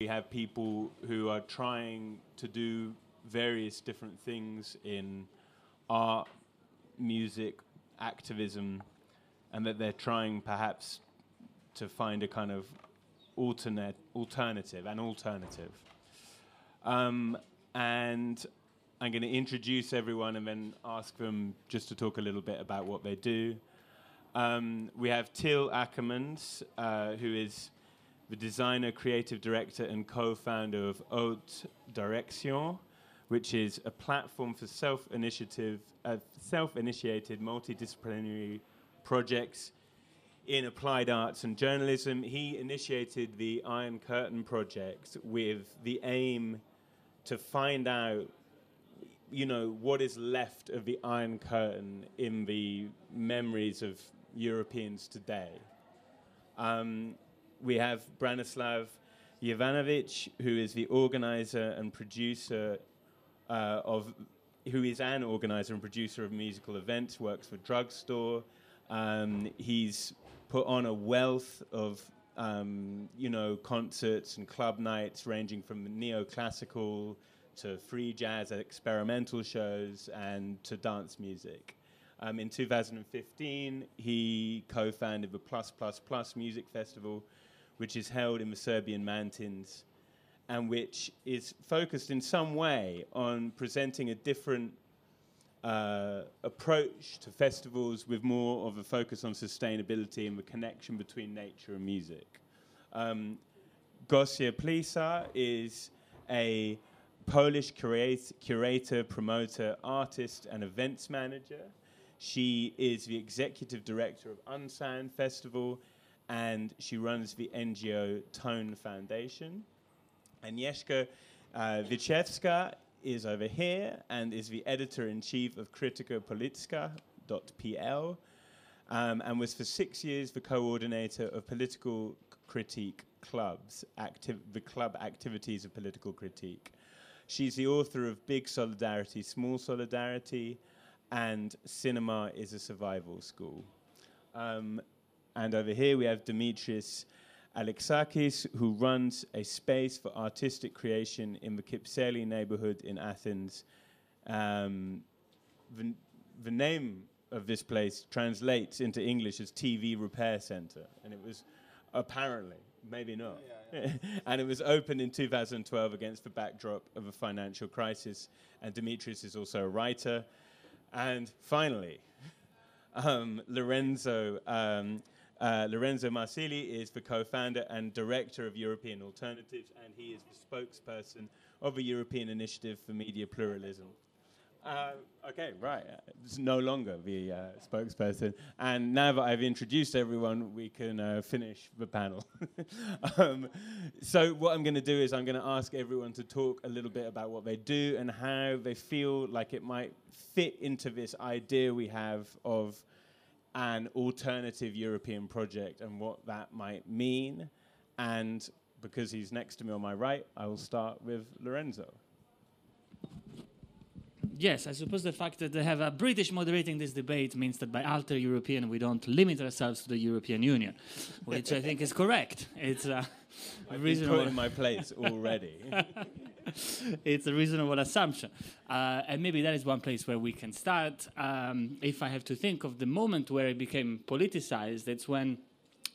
we have people who are trying to do various different things in art, music, activism, and that they're trying perhaps to find a kind of alternate alternative, an alternative. Um, and I'm going to introduce everyone and then ask them just to talk a little bit about what they do. Um, we have Till Ackermans, uh, who is the designer, creative director, and co founder of Haute Direction, which is a platform for self initiative, uh, self initiated multidisciplinary projects in applied arts and journalism. He initiated the Iron Curtain project with the aim to find out you know what is left of the Iron Curtain in the memories of Europeans today. Um, we have Branislav Jovanovic, who is the organizer and producer uh, of, who is an organizer and producer of musical events, works for Drugstore. Um, he's put on a wealth of, um, you know, concerts and club nights ranging from neoclassical to free jazz experimental shows and to dance music. Um, in 2015, he co founded the Plus Plus Plus Music Festival, which is held in the Serbian mountains and which is focused in some way on presenting a different uh, approach to festivals with more of a focus on sustainability and the connection between nature and music. Um, Gosia Płysa is a Polish curate, curator, promoter, artist, and events manager. She is the executive director of Unsound Festival and she runs the NGO Tone Foundation. Agnieszka uh, Wiśniewska is over here and is the editor in chief of Krytyka Polityczna.pl um, and was for six years the coordinator of political critique clubs, acti- the club activities of political critique. She's the author of Big Solidarity, Small Solidarity, and Cinema is a Survival School. Um, and over here we have Dimitris Alexakis, who runs a space for artistic creation in the Kypseli neighborhood in Athens. Um, the, the name of this place translates into English as TV Repair Center, and it was apparently, maybe not, yeah, yeah. and it was opened in 2012 against the backdrop of a financial crisis. And Dimitris is also a writer. And finally, um, Lorenzo. Um, uh, Lorenzo Marsili is the co founder and director of European Alternatives, and he is the spokesperson of the European Initiative for Media Pluralism. Uh, okay, right. It's no longer the uh, spokesperson. And now that I've introduced everyone, we can uh, finish the panel. um, so, what I'm going to do is I'm going to ask everyone to talk a little bit about what they do and how they feel like it might fit into this idea we have of an alternative European project and what that might mean. And because he's next to me on my right, I will start with Lorenzo. Yes, I suppose the fact that they have a British moderating this debate means that by alter European we don't limit ourselves to the European Union, which I think is correct. It's uh, I've reasonable. Been put in my place already. it's a reasonable assumption. Uh, and maybe that is one place where we can start. Um, if I have to think of the moment where it became politicized, it's when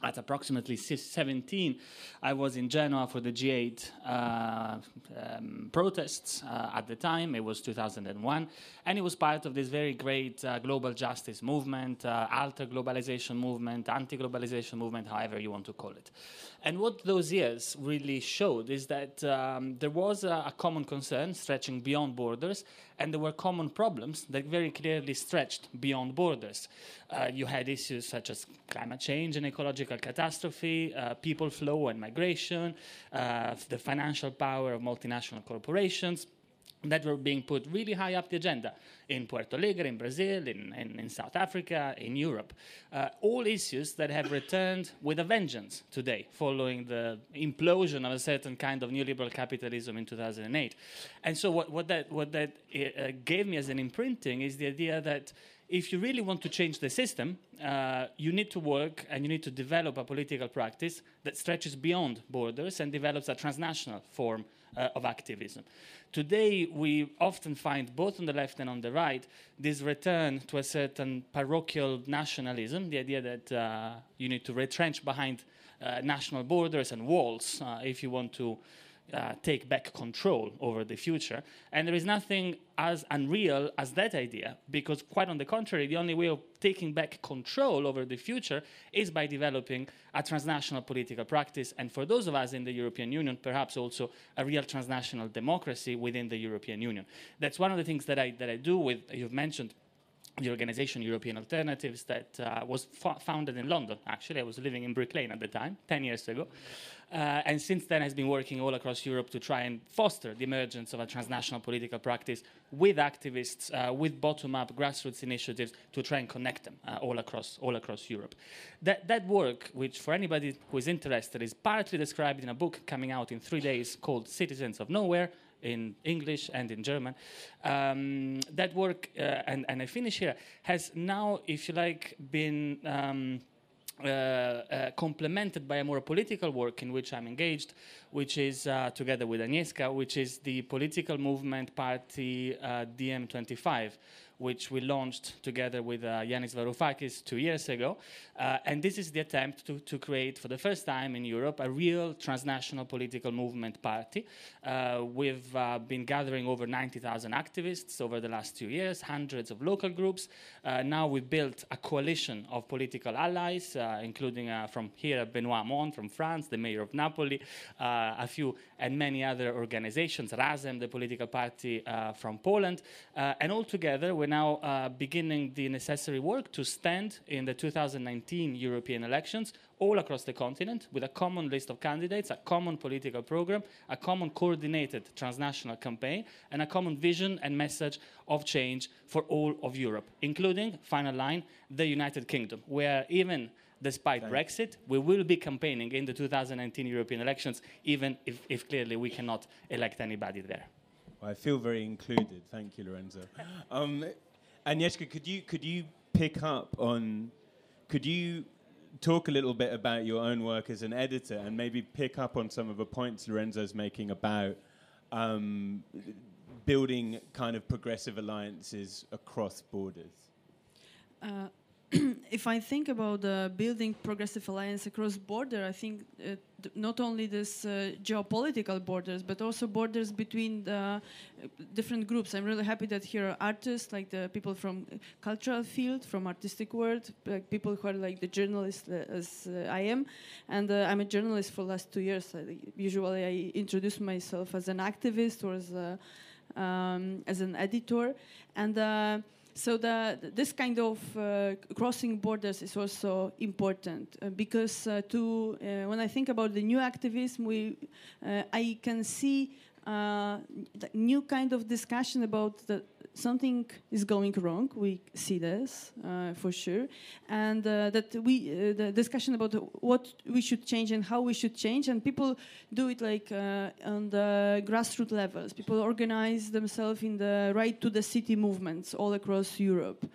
at approximately 17, I was in Genoa for the G8 uh, um, protests uh, at the time. It was 2001. And it was part of this very great uh, global justice movement, uh, alter globalization movement, anti globalization movement, however you want to call it. And what those years really showed is that um, there was a, a, common concern stretching beyond borders, and there were common problems that very clearly stretched beyond borders. Uh, you had issues such as climate change and ecological catastrophe, uh, people flow and migration, uh, the financial power of multinational corporations that were being put really high up the agenda in Porto Alegre, in Brazil, in, in, in South Africa, in Europe. Uh, all issues that have returned with a vengeance today, following the implosion of a certain kind of neoliberal capitalism in 2008. And so, what, what that, what that uh, gave me as an imprinting is the idea that if you really want to change the system, uh, you need to work and you need to develop a political practice that stretches beyond borders and develops a transnational form uh, of activism. Today, we often find, both on the left and on the right, this return to a certain parochial nationalism, the idea that uh, you need to retrench behind uh, national borders and walls uh, if you want to uh, take back control over the future. And there is nothing as unreal as that idea, because quite on the contrary, the only way of taking back control over the future is by developing a transnational political practice. And for those of us in the European Union, perhaps also a real transnational democracy within the European Union. That's one of the things that I, that I do with, you've mentioned the organization European Alternatives that uh, was founded in London. Actually, I was living in Brick Lane at the time, 10 years ago. Uh, and since then has been working all across Europe to try and foster the emergence of a transnational political practice with activists, uh, with bottom-up grassroots initiatives to try and connect them uh, all across all across Europe. That that work, which for anybody who is interested, is partly described in a book coming out in three days called Citizens of Nowhere, in English and in German. Um, that work, uh, and, and I finish here, has now, if you like, been. Um, uh, uh, complemented by a more political work in which I'm engaged, which is uh, together with Agnieszka, which is the political movement party uh, DiEM25, which we launched together with uh, Yanis Varoufakis two years ago. Uh, and this is the attempt to, to create, for the first time in Europe, a real transnational political movement party. Uh, we've uh, been gathering over 90,000 activists over the last two years, hundreds of local groups. Uh, now we've built a coalition of political allies, uh, including from here Benoit Hamon from France, the mayor of Napoli, a few, and many other organizations, Razem, the political party from Poland. and all together, we're now uh, beginning the necessary work to stand in the 2019 European elections all across the continent with a common list of candidates, a common political program, a common coordinated transnational campaign, and a common vision and message of change for all of Europe, including, final line, the United Kingdom, where even despite Thank Brexit, we will be campaigning in the 2019 European elections, even if, if clearly we cannot elect anybody there. I feel very included. Thank you, Lorenzo. Um, Agnieszka, could you could you pick up on? Could you talk a little bit about your own work as an editor and maybe pick up on some of the points Lorenzo's making about um, building kind of progressive alliances across borders? Uh, if I think about uh, building progressive alliance across border, I think uh, not only this uh, geopolitical borders, but also borders between the uh, different groups. I'm really happy that here are artists, like the people from cultural field, from artistic world, like people who are like the journalists uh, as uh, I am, and I'm a journalist for last two years. usually, I introduce myself as an activist or as a, um, as an editor, and so the, this kind of uh, crossing borders is also important uh, because uh, to uh, when I think about the new activism, we uh, I can see uh, new kind of discussion about the something is going wrong. We see this uh, for sure, and uh, that we uh, the discussion about what we should change and how we should change, and people do it like uh, on the grassroots levels. People organize themselves in the right to the city movements all across Europe.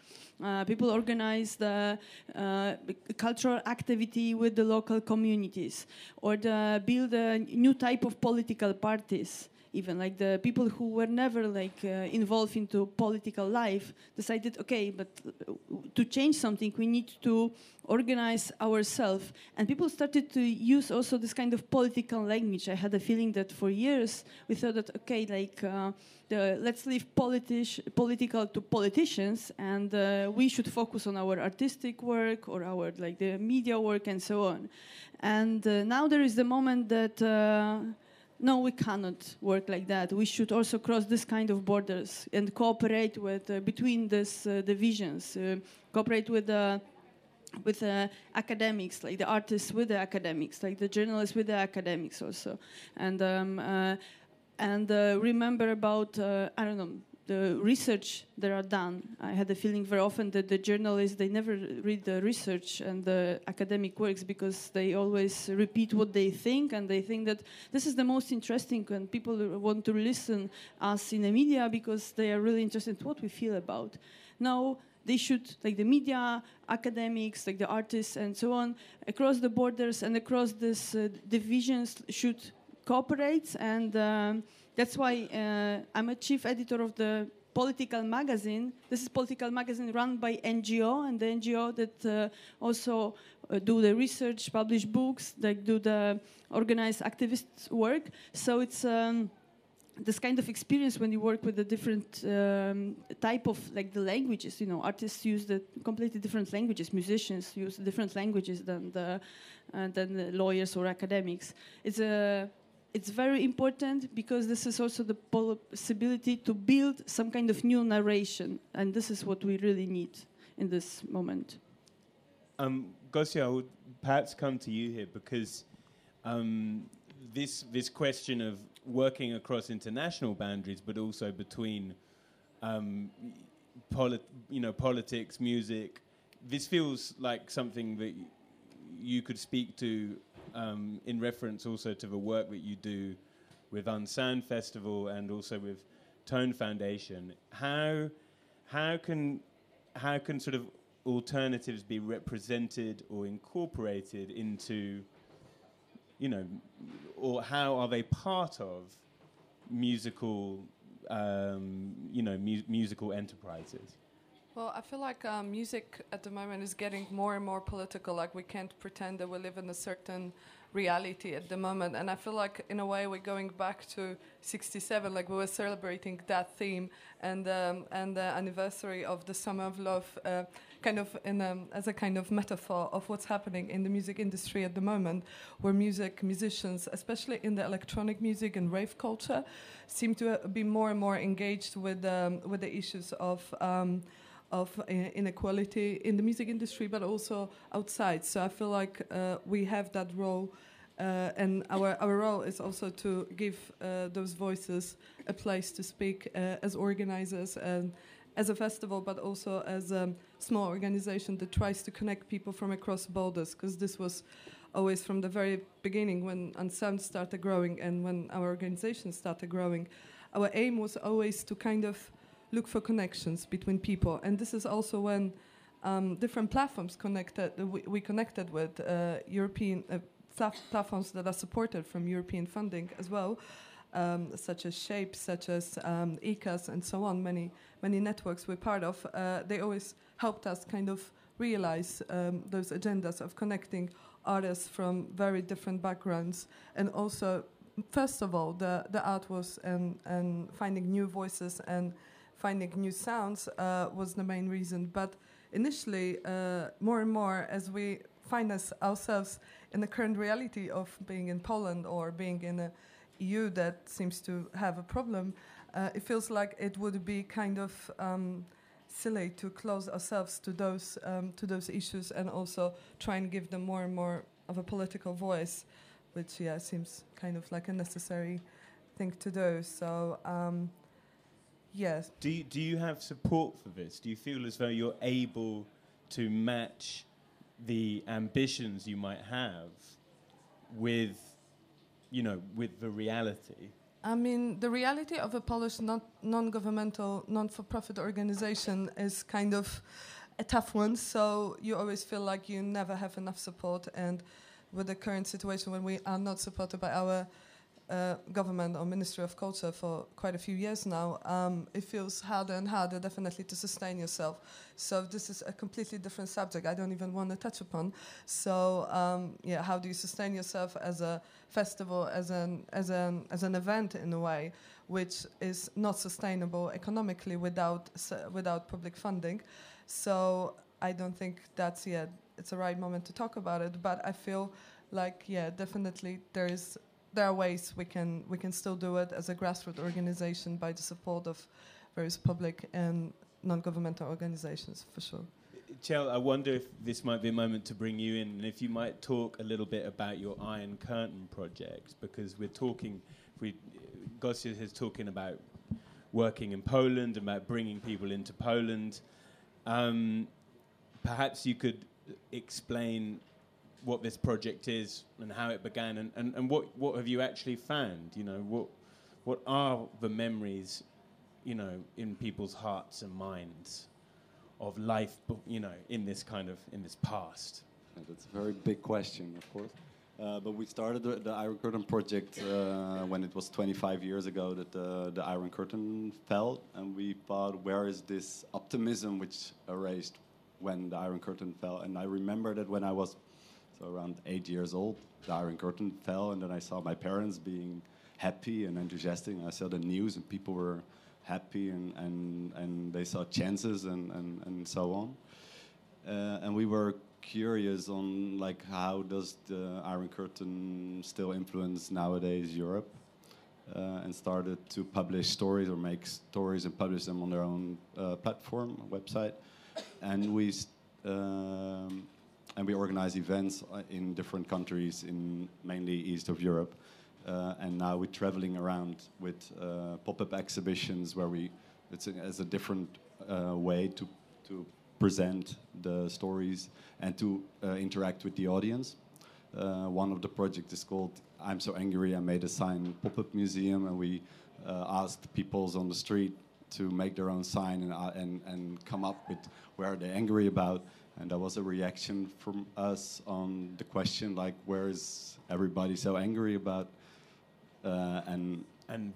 Uh, people organize the uh, cultural activity with the local communities or the, build a new type of political parties even like the people who were never like uh, involved into political life decided okay but uh, to change something we need to organize ourselves. And people started to use also this kind of political language. I had a feeling that for years we thought that okay like uh, the, let's leave politi- political to politicians and uh, we should focus on our artistic work or our like the media work and so on. And uh, now there is the moment that uh, no, we cannot work like that. We should also cross this kind of borders and cooperate with uh, between these uh, divisions, uh, cooperate with the with uh, academics, like the artists with the academics, like the journalists with the academics also, and um, uh, and uh, remember about I don't know the research that are done. I had the feeling very often that the journalists they never read the research and the academic works because they always repeat what they think and they think that this is the most interesting and people want to listen us in the media because they are really interested in what we feel about. Now they should, like the media, academics, like the artists, and so on, across the borders and across these uh, divisions, should cooperate. And um, that's why uh, I'm a chief editor of the political magazine. This is political magazine run by NGO, and the NGO that uh, also uh, do the research, publish books, they do the organized activist work. So it's um, this kind of experience when you work with a different um, type of like the languages. You know, artists use the completely different languages. Musicians use different languages than the uh, than the lawyers or academics. It's a it's very important because this is also the possibility to build some kind of new narration, and this is what we really need in this moment. Um, Gosia, I would perhaps come to you here because um, this this question of working across international boundaries, but also between um, polit- you know politics, music. This feels like something that you could speak to um, in reference also to the work that you do with Unsound Festival and also with Tone Foundation. How how can how can sort of alternatives be represented or incorporated into you know or how are they part of musical um, you know mu- musical enterprises well, I feel like um, music at the moment is getting more and more political. Like we can't pretend that we live in a certain reality at the moment. And I feel like, in a way, we're going back to '67. Like we were celebrating that theme and um, and the anniversary of the Summer of Love, uh, kind of in a, as a kind of metaphor of what's happening in the music industry at the moment, where music musicians, especially in the electronic music and rave culture, seem to be more and more engaged with um, with the issues of um, of uh, inequality in the music industry, but also outside. So I feel like uh, we have that role, uh, and our our role is also to give uh, those voices a place to speak uh, as organizers and as a festival, but also as a small organization that tries to connect people from across borders. Because this was always from the very beginning when Unsound started growing and when our organization started growing. Our aim was always to kind of look for connections between people. And this is also when um, different platforms connected, uh, we, we, connected with uh, European uh, platforms that are supported from European funding as well, um, such as Shape, such as um, ECAS, and so on. Many many networks we're part of. Uh, they always helped us kind of realize um, those agendas of connecting artists from very different backgrounds, and also, first of all, the the art was and and finding new voices and finding new sounds uh, was the main reason. But initially, uh, more and more, as we find us ourselves in the current reality of being in Poland or being in a EU that seems to have a problem, uh, it feels like it would be kind of um, silly to close ourselves to those um, to those issues and also try and give them more and more of a political voice, which yeah seems kind of like a necessary thing to do. So. Um, Yes. Do you, do you have support for this? Do you feel as though you're able to match the ambitions you might have with, you know, with the reality? I mean, the reality of a Polish non governmental, non for profit organization is kind of a tough one. So you always feel like you never have enough support. And with the current situation, when we are not supported by our uh, government or Ministry of Culture for quite a few years now, um, it feels harder and harder, definitely, to sustain yourself. So this is a completely different subject. I don't even want to touch upon. So um, yeah, how do you sustain yourself as a festival, as an as an as an event in a way, which is not sustainable economically without without public funding? So I don't think that's yet it's the right moment to talk about it. But I feel like yeah, definitely there is there are ways we can we can still do it as a grassroots organization by the support of various public and non-governmental organizations for sure. Till, I wonder if this might be a moment to bring you in, and if you might talk a little bit about your Iron Curtain project, because we're talking, we, Gosia is talking about working in Poland, about bringing people into Poland. Um, perhaps you could explain what this project is and how it began and, and, and what, what have you actually found? You know, what, what are the memories, you know, in people's hearts and minds of life, you know, in this kind of in this past? That's a very big question, of course. Uh, but we started the, the Iron Curtain project uh, when it was 25 years ago that the, the Iron Curtain fell, and we thought, where is this optimism which erased when the Iron Curtain fell? And I remember that when I was so around eight years old, the Iron Curtain fell, and then I saw my parents being happy and enthusiastic. And I saw the news, and people were happy, and, and, and they saw chances, and, and, and so on uh, and we were curious on like how does the Iron Curtain still influence nowadays Europe, uh, and started to publish stories or make stories and publish them on their own uh, platform website, and we. Um, and we organize events uh, in different countries in mainly east of Europe, uh, and now we're traveling around with uh, pop-up exhibitions where we it's a, as a different uh, way to to present the stories and to uh, interact with the audience. Uh, one of the projects is called "I'm So Angry." I made a sign pop-up museum, and we asked peoples on the street to make their own sign and, and and come up with where they're angry about. And that was a reaction from us on the question like, "Where is everybody so angry about?" Uh, and And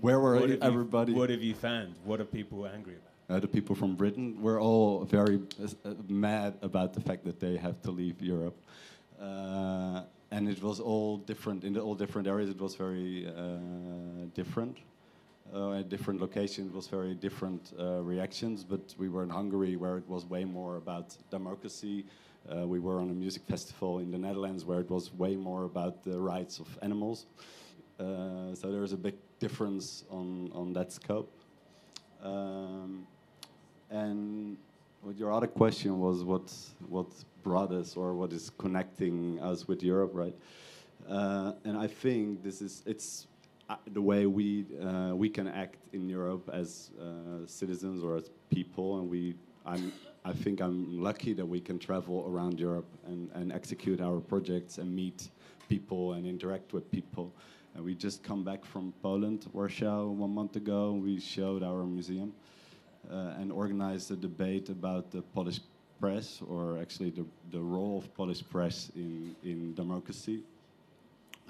where were what everybody? you, what have you found? What are people angry about? uh, the people from Britain were all very uh, mad about the fact that they have to leave Europe. Uh, and it was all different in the all different areas. It was very uh, different. Uh, at different locations, was very different uh, reactions. But we were in Hungary, where it was way more about democracy. Uh, we were on a music festival in the Netherlands, where it was way more about the rights of animals. Uh, so there is a big difference on on that scope. Um, and what your other question was what what brought us or what is connecting us with Europe, right? Uh, and I think this is it's the way we uh, we can act in Europe as uh, citizens or as people, and we I'm I think I'm lucky that we can travel around Europe and, and execute our projects and meet people and interact with people. And we just come back from Poland, Warsaw, one month ago. We showed our museum uh, and organized a debate about the Polish press, or actually the, the role of Polish press in, in democracy,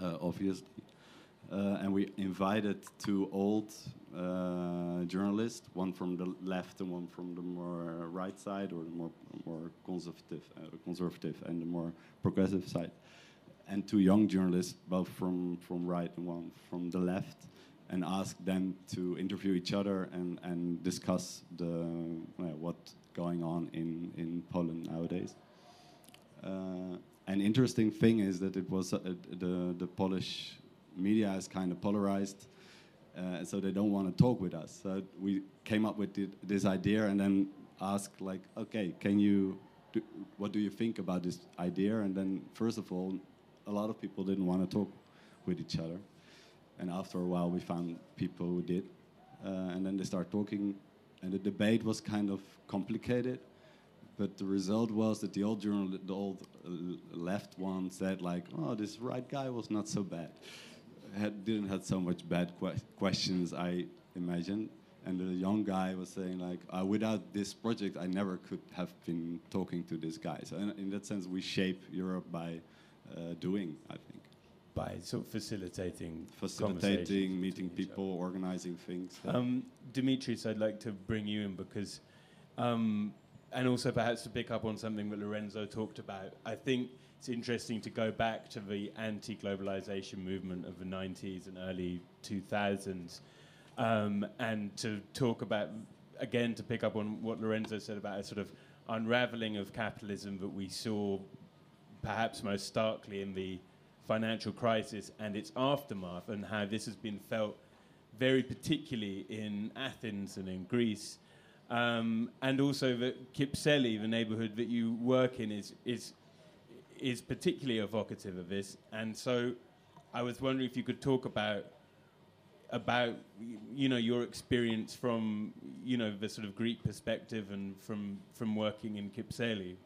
uh, obviously. Uh, and we invited two old uh, journalists, one from the left and one from the more right side, or the more more conservative, uh, conservative, and the more progressive side, and two young journalists, both from from right and one from the left, and asked them to interview each other and and discuss the uh, what going on in in Poland nowadays. Uh, an interesting thing is that it was uh, the the Polish media is kind of polarized, uh, so they don't want to talk with us. So we came up with thi- this idea and then asked like, okay, can you, do, what do you think about this idea? And then first of all, a lot of people didn't want to talk with each other, and after a while we found people who did, uh, and then they start talking, and the debate was kind of complicated. But the result was that the old journal, the old uh, left one, said like, "Oh, this right guy was not so bad. Had, didn't had so much bad que- questions, I imagine." And the young guy was saying like, uh, "Without this project, I never could have been talking to this guy." So in, in that sense, we shape Europe by uh, doing, I think, By sort of facilitating, facilitating, meeting people, organizing things. Um, Dimitris, I'd like to bring you in because, um, and also perhaps to pick up on something that Lorenzo talked about. I think it's interesting to go back to the anti-globalization movement of the 90s and early 2000s, um, and to talk about again to pick up on what Lorenzo said about a sort of unraveling of capitalism that we saw perhaps most starkly in the financial crisis and its aftermath, and how this has been felt very particularly in Athens and in Greece. Um, and also that Kypseli, the neighborhood that you work in, is, is, is particularly evocative of this. And so I was wondering if you could talk about about you know your experience from you know the sort of Greek perspective and from from working in Kypseli,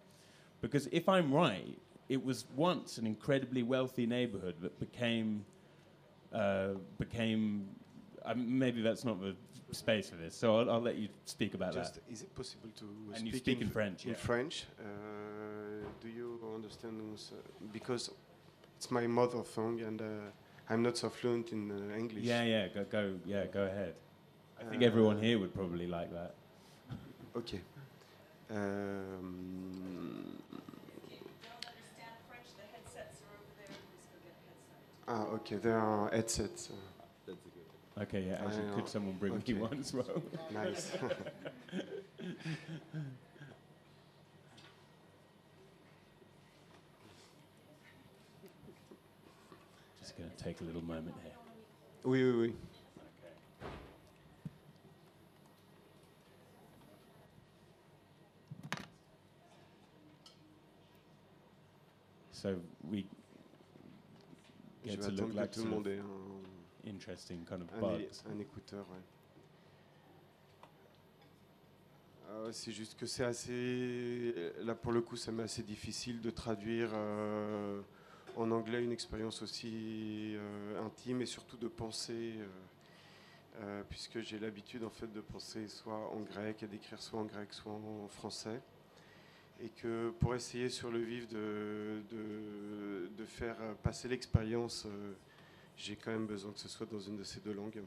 because if I'm right, it was once an incredibly wealthy neighborhood that became uh, became um, maybe that's not the space for this. So I'll, I'll let you speak about Just, that. is it possible to And you speak, speak in French, In yeah. French, uh, do you understand? uh, Because it's my mother tongue, and uh, I'm not so fluent in uh, English. Yeah, yeah. Go, go. Yeah, go ahead. I think Uh, everyone here would probably like that. Okay. Um, ah, okay. There are headsets. Okay, yeah. Actually, could someone bring Okay. me one as well? nice. Just going to take a little moment here. oui, oui, oui. So we get vais to look like tout le monde ait un, interesting kind of un, écouteur. ouais. Ah ouais, c'est juste que c'est assez. Là, pour le coup, ça m'est assez difficile de traduire euh, en anglais une expérience aussi euh, intime et surtout de penser, euh, puisque j'ai l'habitude en fait de penser soit en grec et d'écrire soit en grec, soit en français. Et que pour essayer sur le vif de, de, de faire passer l'expérience, j'ai quand même besoin que ce soit dans une de ces deux langues.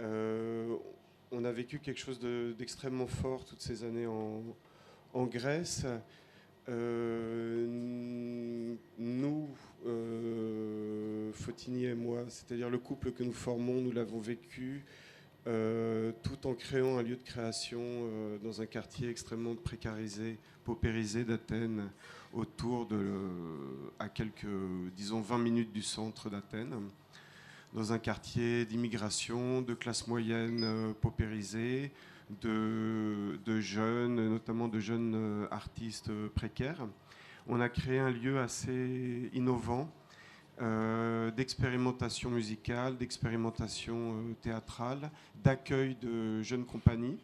Euh, on a vécu quelque chose de- d'extrêmement fort toutes ces années en, Grèce. Euh, nous, euh, Fotini et moi, c'est-à-dire le couple que nous formons, nous l'avons vécu euh, tout en créant un lieu de création dans un quartier extrêmement précarisé, paupérisé d'Athènes, autour de, à quelques, disons, 20 minutes du centre d'Athènes dans un quartier d'immigration, de classe moyenne euh, paupérisée, de, de jeunes, notamment de jeunes euh, artistes euh, précaires. On a créé un lieu assez innovant d'expérimentation musicale, d'expérimentation théâtrale, d'accueil de jeunes compagnies.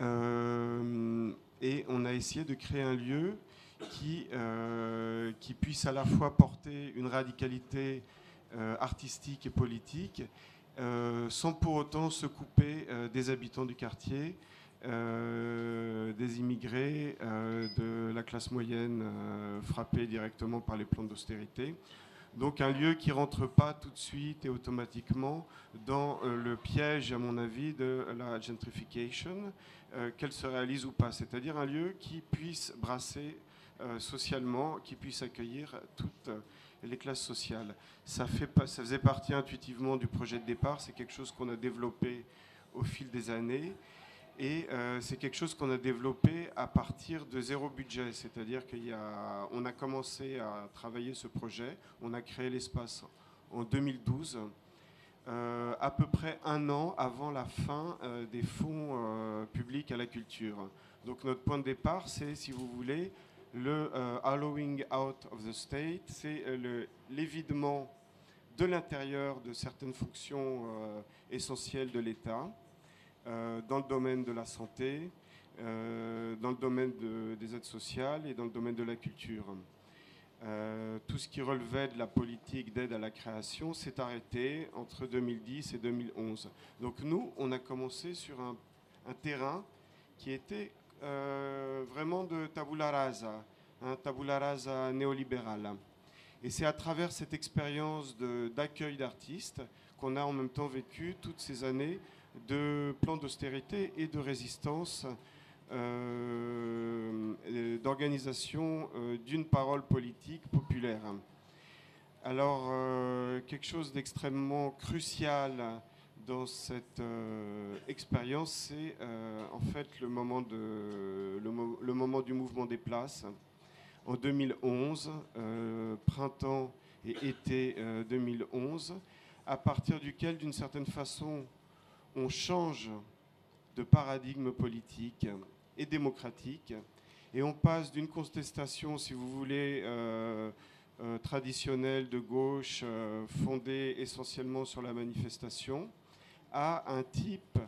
Et on a essayé de créer un lieu qui, euh, qui puisse à la fois porter une radicalité euh, artistique et politique, euh, sans pour autant se couper des habitants du quartier, des immigrés, de la classe moyenne frappée directement par les plans d'austérité. Donc un lieu qui rentre pas tout de suite et automatiquement dans le piège, à mon avis, de la gentrification, qu'elle se réalise ou pas. C'est-à-dire un lieu qui puisse brasser euh, socialement, qui puisse accueillir toutes euh, les classes sociales. Ça, fait ça faisait partie intuitivement du projet de départ. C'est quelque chose qu'on a développé au fil des années. Et euh, c'est quelque chose qu'on a développé à partir de zéro budget. C'est-à-dire qu'on a commencé à travailler ce projet. On a créé l'espace en 2012, euh, à peu près un an avant la fin des fonds publics à la culture. Donc notre point de départ, c'est, si vous voulez, le euh, hollowing out of the state, c'est euh, l'évidement de l'intérieur de certaines fonctions euh, essentielles de l'État, euh, dans le domaine de la santé, euh, dans le domaine de- des aides sociales et dans le domaine de la culture. Euh, tout ce qui relevait de la politique d'aide à la création s'est arrêté entre 2010 et 2011. Donc nous, on a commencé sur un terrain qui était euh, vraiment de tabula rasa, un tabula rasa néolibéral. Et c'est à travers cette expérience d'accueil d'artistes qu'on a en même temps vécu toutes ces années de plans d'austérité et de résistance, euh, d'organisation euh, d'une parole politique populaire. Alors, quelque chose d'extrêmement crucial dans cette euh, expérience, c'est euh, en fait le moment, de, le, mo- le moment du mouvement des places. En 2011, euh, printemps et été euh, 2011, à partir duquel, d'une certaine façon, on change de paradigme politique et démocratique, et on passe d'une contestation, si vous voulez, traditionnelle de gauche, fondée essentiellement sur la manifestation, à un type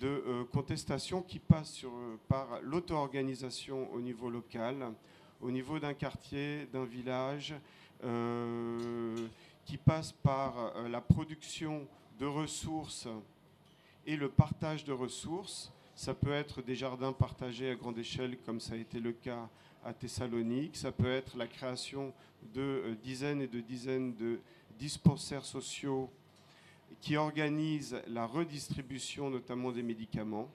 de euh, contestation qui passe euh, par l'auto-organisation au niveau local, au niveau d'un quartier, d'un village, euh, qui passe par la production de ressources et le partage de ressources. Ça peut être des jardins partagés à grande échelle, comme ça a été le cas à Thessalonique. Ça peut être la création de dizaines et de dizaines de dispensaires sociaux qui organisent la redistribution notamment des médicaments.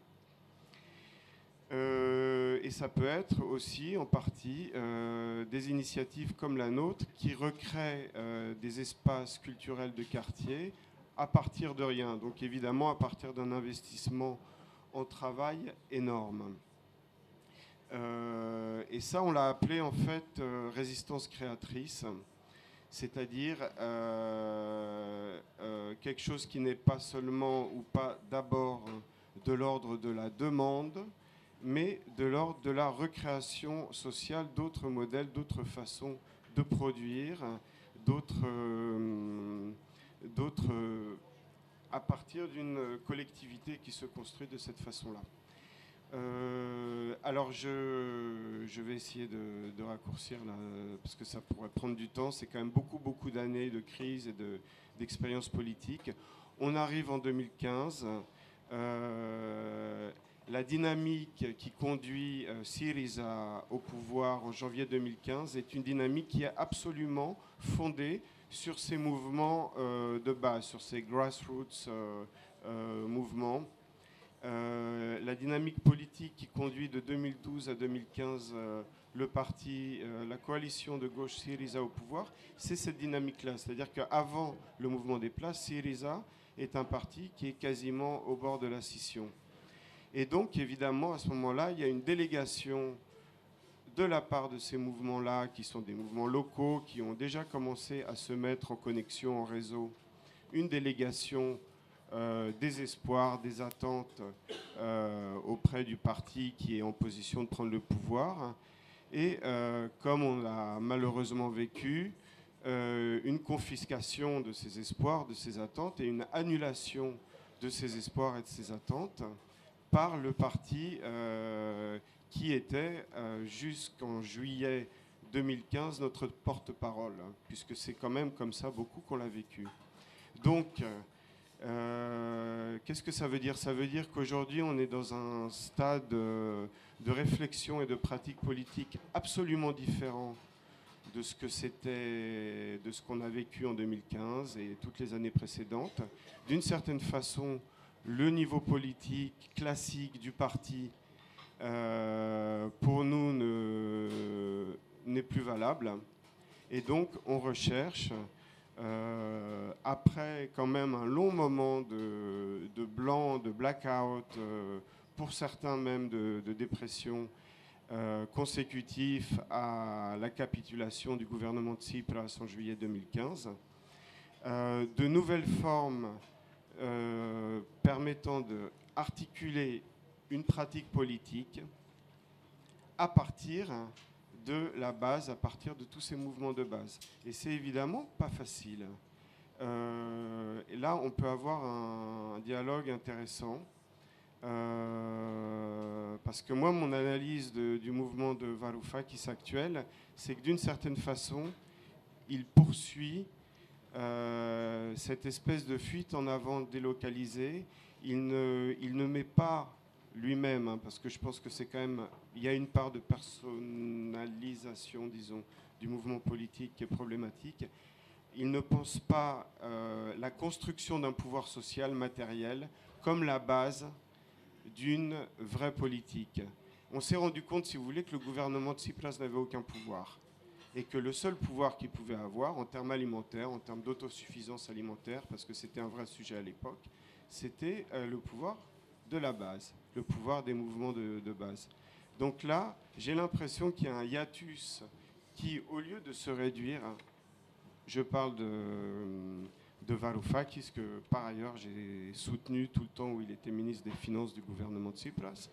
Euh, et ça peut être aussi en partie euh, des initiatives comme la nôtre qui recréent euh, des espaces culturels de quartier à partir de rien. Donc évidemment à partir d'un investissement en travail énorme. et ça, on l'a appelé en fait résistance créatrice, c'est-à-dire quelque chose qui n'est pas seulement ou pas d'abord de l'ordre de la demande, mais de l'ordre de la recréation sociale, d'autres modèles, d'autres façons de produire, d'autres, euh, euh, à partir d'une collectivité qui se construit de cette façon-là. Euh, alors je, vais essayer de, raccourcir là, parce que ça pourrait prendre du temps. C'est quand même beaucoup, beaucoup d'années de crise et de, d'expérience politique. On arrive en 2015 la dynamique qui conduit euh, Syriza au pouvoir en janvier 2015 est une dynamique qui est absolument fondée sur ces mouvements euh, de base, sur ces grassroots euh, la dynamique politique qui conduit de 2012 à 2015 le parti, la coalition de gauche Syriza au pouvoir, c'est cette dynamique-là. C'est-à-dire qu'avant le mouvement des places, Syriza est un parti qui est quasiment au bord de la scission. Et donc, évidemment, à ce moment-là, il y a une délégation de la part de ces mouvements-là, qui sont des mouvements locaux, qui ont déjà commencé à se mettre en connexion, en réseau, une délégation euh, des espoirs, des attentes euh, auprès du parti qui est en position de prendre le pouvoir. Et euh, comme on l'a malheureusement vécu, une confiscation de ces espoirs, de ces attentes et une annulation de ces espoirs et de ces attentes par le parti qui était jusqu'en juillet 2015 notre porte-parole, puisque c'est quand même comme ça beaucoup qu'on l'a vécu. Donc, euh, qu'est-ce que ça veut dire? Ça veut dire qu'aujourd'hui, on est dans un stade de réflexion et de pratique politique absolument différent de ce que c'était, de ce qu'on a vécu en 2015 et toutes les années précédentes. D'une certaine façon, le niveau politique classique du parti, euh, pour nous, n'est plus valable. Et donc, on recherche, euh, après quand même un long moment de, blanc, de blackout, euh, pour certains même de, dépression, consécutif à la capitulation du gouvernement de Tsipras en juillet 2015, de nouvelles formes euh, permettant d'articuler une pratique politique à partir de la base, à partir de tous ces mouvements de base. Et c'est évidemment pas facile. Euh, et là, on peut avoir un, dialogue intéressant. Euh, parce que moi, mon analyse du mouvement de Varoufakis actuel, c'est que d'une certaine façon, il poursuit euh, cette espèce de fuite en avant délocalisée, il ne, il ne met pas lui-même, hein, parce que je pense que c'est quand même, il y a une part de personnalisation, disons, du mouvement politique qui est problématique. Il ne pense pas euh, la construction d'un pouvoir social matériel comme la base d'une vraie politique. On s'est rendu compte, si vous voulez, que le gouvernement de Tsipras n'avait aucun pouvoir et que le seul pouvoir qu'il pouvait avoir en termes alimentaires, en termes d'autosuffisance alimentaire, parce que c'était un vrai sujet à l'époque, c'était euh, le pouvoir de la base, le pouvoir des mouvements de, base. Donc là, j'ai l'impression qu'il y a un hiatus qui, au lieu de se réduire, je parle de, de Varoufakis, que par ailleurs j'ai soutenu tout le temps où il était ministre des Finances du gouvernement de Tsipras,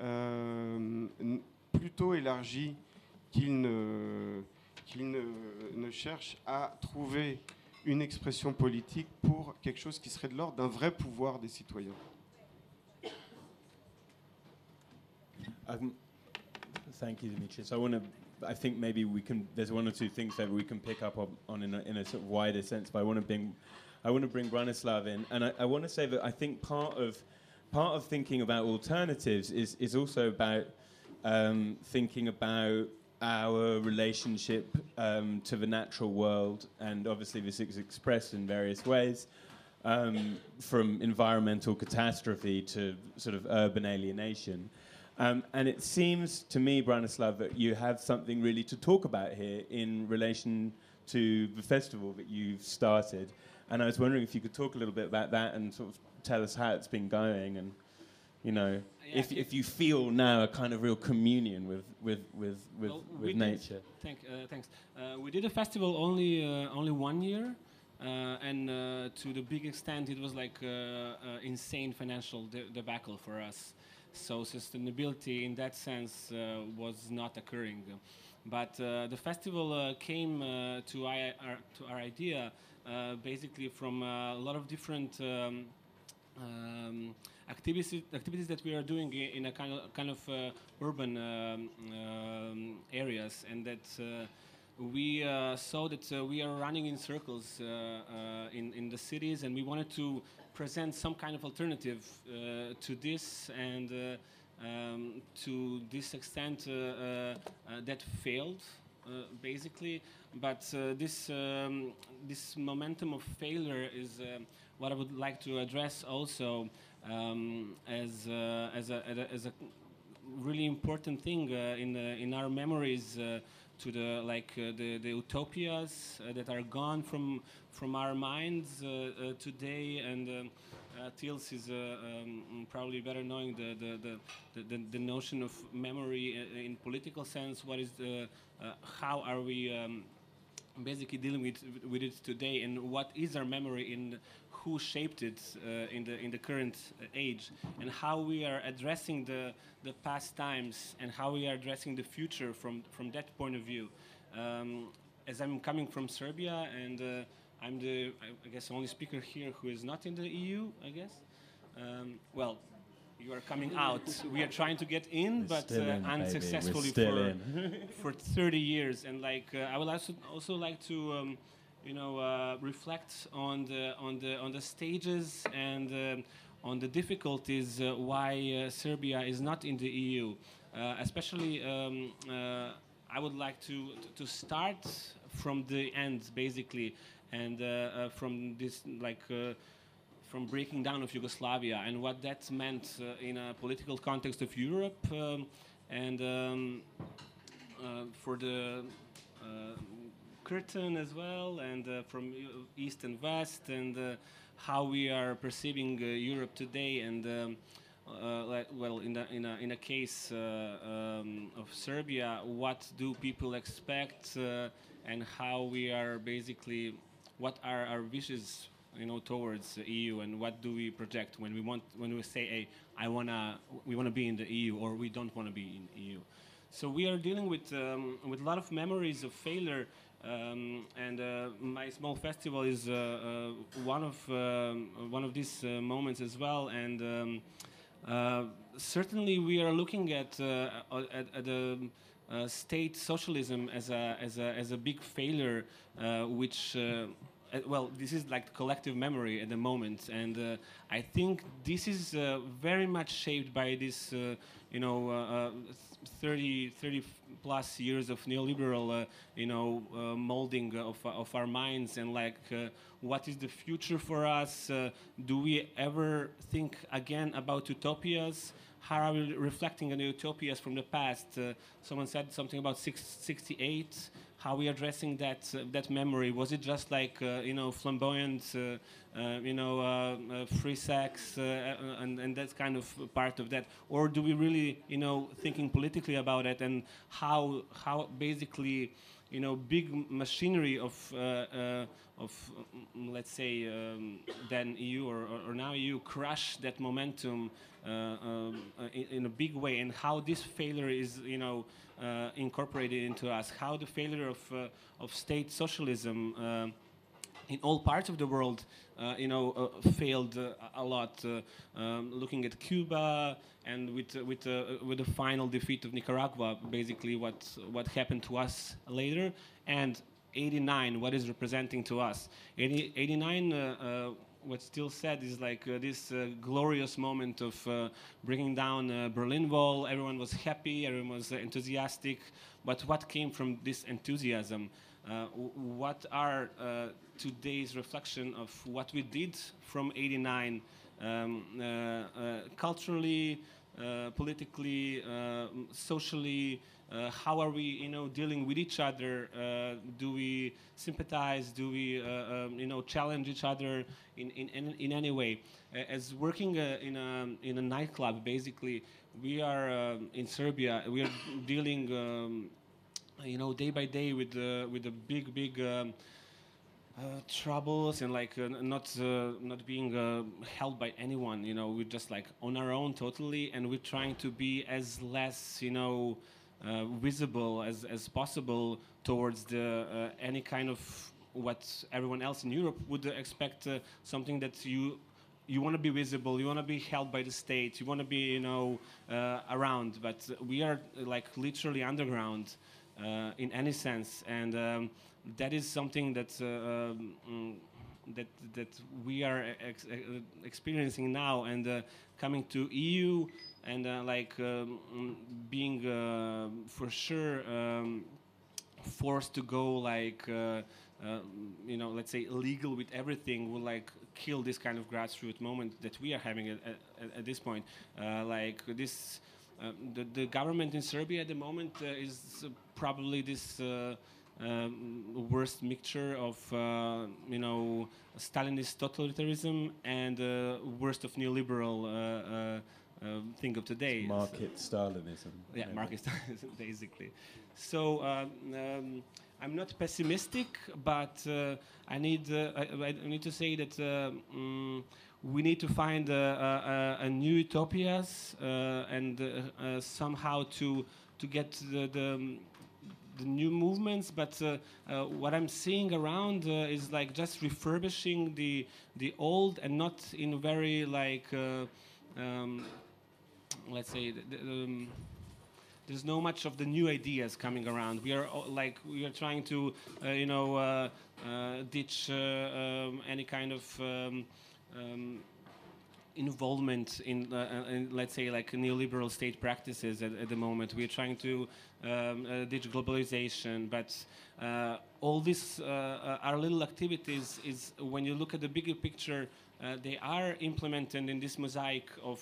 euh, plutôt élargi qu'il ne, ne, cherche à trouver une expression politique pour quelque chose qui serait de l'ordre d'un vrai pouvoir des citoyens. Um, thank you, Dimitri. So I want to. I think maybe we can. There's one or two things that we can pick up on, in, a, in a sort of wider sense, but I want to bring I want to bring Branislav in, and I, I want to say that I think part of part of thinking about alternatives is is also about um, thinking about our relationship um, to the natural world, and obviously this is expressed in various ways, um, from environmental catastrophe to sort of urban alienation. Um, and it seems to me, Branislav, that you have something really to talk about here in relation to the festival that you've started. And I was wondering if you could talk a little bit about that and sort of tell us how it's been going and you know, Yeah, if, if you feel now a kind of real communion with, with, with, with, Well, with nature. Thank, uh, thanks. Uh, we did a festival only uh, only one year, uh, and uh, to the big extent, it was like uh, uh, insane financial de- debacle for us. So sustainability, in that sense, uh, was not occurring. But uh, the festival uh, came to, I, our, to our idea basically from a lot of different. Um, um, activities activities that we are doing in a kind of kind of uh, urban um, um, areas, and that uh, we uh, saw that we are running in circles in in the cities, and we wanted to present some kind of alternative uh, to this and. Uh, um, to this extent, uh, that failed basically. But this um, this momentum of failure is what I would like to address also um, as as a, as a really important thing in in our memories to the like uh, the the utopias uh, that are gone from from our minds uh, uh, today and. Um, uh, Tils is um, probably better knowing the the, the, the, the, notion of memory in political sense. What is the how are we um, basically dealing with with it today, and what is our memory in who shaped it uh, in the in the current uh, age, and how we are addressing the the past times, and how we are addressing the future from from that point of view. Um, as I'm coming from Serbia, and uh, I'm the I I guess only speaker here who is not in the EU. I guess. Um, well. You are coming out. We are trying to get in, but still uh, in. We're unsuccessfully for for 30 years and like uh, i would also also like to um, you know uh, reflect on the on the on the stages and um, on the difficulties uh, why uh, serbia is not in the eu uh, especially um, uh, i would like to to start from the end basically and uh, uh, from this like uh, from breaking down of Yugoslavia and what that meant uh, in a political context of Europe um, and um, uh, for the uh, curtain as well and from east and west and how we are perceiving Europe today and um, uh, well in a, in a, in a case uh, um, of Serbia what do people expect uh, and how we are basically what are our wishes you know towards the EU and what do we project when we want when we say hey I wanna we wanna be in the EU or we don't want to be in EU so we are dealing with um, with a lot of memories of failure um, and uh, my small festival is uh, uh, one of um, one of these uh, moments as well. And um, uh, certainly we are looking at uh, at, at the uh, state socialism as a as a as a big failure which well, this is like collective memory at the moment, and uh, I think this is uh, very much shaped by this, uh, you know, uh, uh, 30, 30 plus years of neoliberal, uh, you know, uh, molding of, of our minds, and like, uh, what is the future for us? Uh, do we ever think again about utopias? How are we reflecting on the utopias from the past? Uh, someone said something about six, 68 how we are addressing that uh, that memory? Was it just like uh, you know flamboyant, uh, uh, you know, free sex, and and that's kind of part of that, or do we really you know thinking politically about it and how how basically you know big machinery of uh, uh, of mm, let's say um, then EU or, or, now EU crush that momentum uh, um, in, in a big way, and how this failure is you know incorporated into us, how the failure of of state socialism. In all parts of the world, uh, you know, uh, failed uh, a lot. Uh, um, looking at Cuba and with uh, with uh, with the final defeat of Nicaragua, basically what what happened to us later, and 89, what is representing to us. 80, 89, uh, uh, what's still said is like uh, this uh, glorious moment of uh, bringing down Berlin Wall. Everyone was happy, everyone was enthusiastic. But what came from this enthusiasm? Uh, what are uh, today's reflection of what we did from 89 um, uh, culturally, politically, uh, socially? Uh, how are we, you know, dealing with each other? Uh, do we sympathize? Do we, uh, um, you know, challenge each other in, in, in, in any way? As working in, a, in a nightclub, basically, we are um in Serbia. We are dealing, um, you know, day by day with uh, with the big, big. Um, uh, troubles and like uh, not uh, not being uh, held by anyone you know we're just like on our own totally and we're trying to be as less you know uh, visible as, as possible towards the uh, any kind of what everyone else in Europe would expect something that you you want to be visible you want to be held by the state you want to be you know uh, around but we are like literally underground in any sense. And um, that is something that uh, um, that that we are ex- uh, experiencing now and uh, coming to EU and uh, like um, being uh, for sure um, forced to go like uh, uh, you know let's say legal with everything will like kill this kind of grassroots moment that we are having at, at, at this point. Uh, like this uh, the, the government in Serbia at the moment uh, is uh, probably this uh, um, worst mixture of uh, you know Stalinist totalitarianism and uh, worst of neoliberal uh, uh, uh, thing of today. Market Stalinism. Yeah, maybe. market Stalinism, basically. So um, um, I'm not pessimistic, but uh, I need uh, I, I need to say that uh, mm, we need to find a, a, a new utopias uh, and uh, uh, somehow to to get the, the um, the new movements, but uh, uh, what I'm seeing around uh, is like just refurbishing the the old and not in very like um, let's say um, there's no much of the new ideas coming around. We are like we are trying to you know ditch um, any kind of um, involvement in, uh, in, let's say, like neoliberal state practices at, at the moment. We're trying to um, uh, ditch globalization, but uh, all these uh, uh, our little activities is when you look at the bigger picture, uh, they are implemented in this mosaic of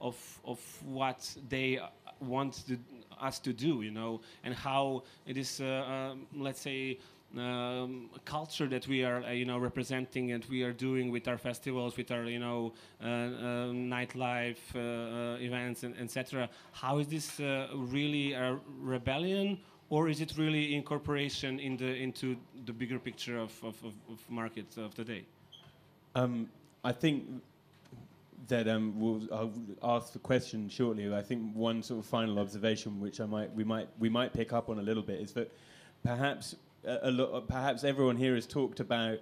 of of what they want to, us to do, you know, and how it is, uh, um, let's say um, culture that we are, uh, you know, representing and we are doing with our festivals, with our, you know, uh, uh, nightlife uh, events, and etc. How is this uh, really a rebellion, or is it really incorporation in the into the bigger picture of of, of, of markets of today? Um, I think that um, we'll I'll ask the question shortly. I think one sort of final observation, which I might we might we might pick up on a little bit, is that perhaps a, lo- perhaps everyone here has talked about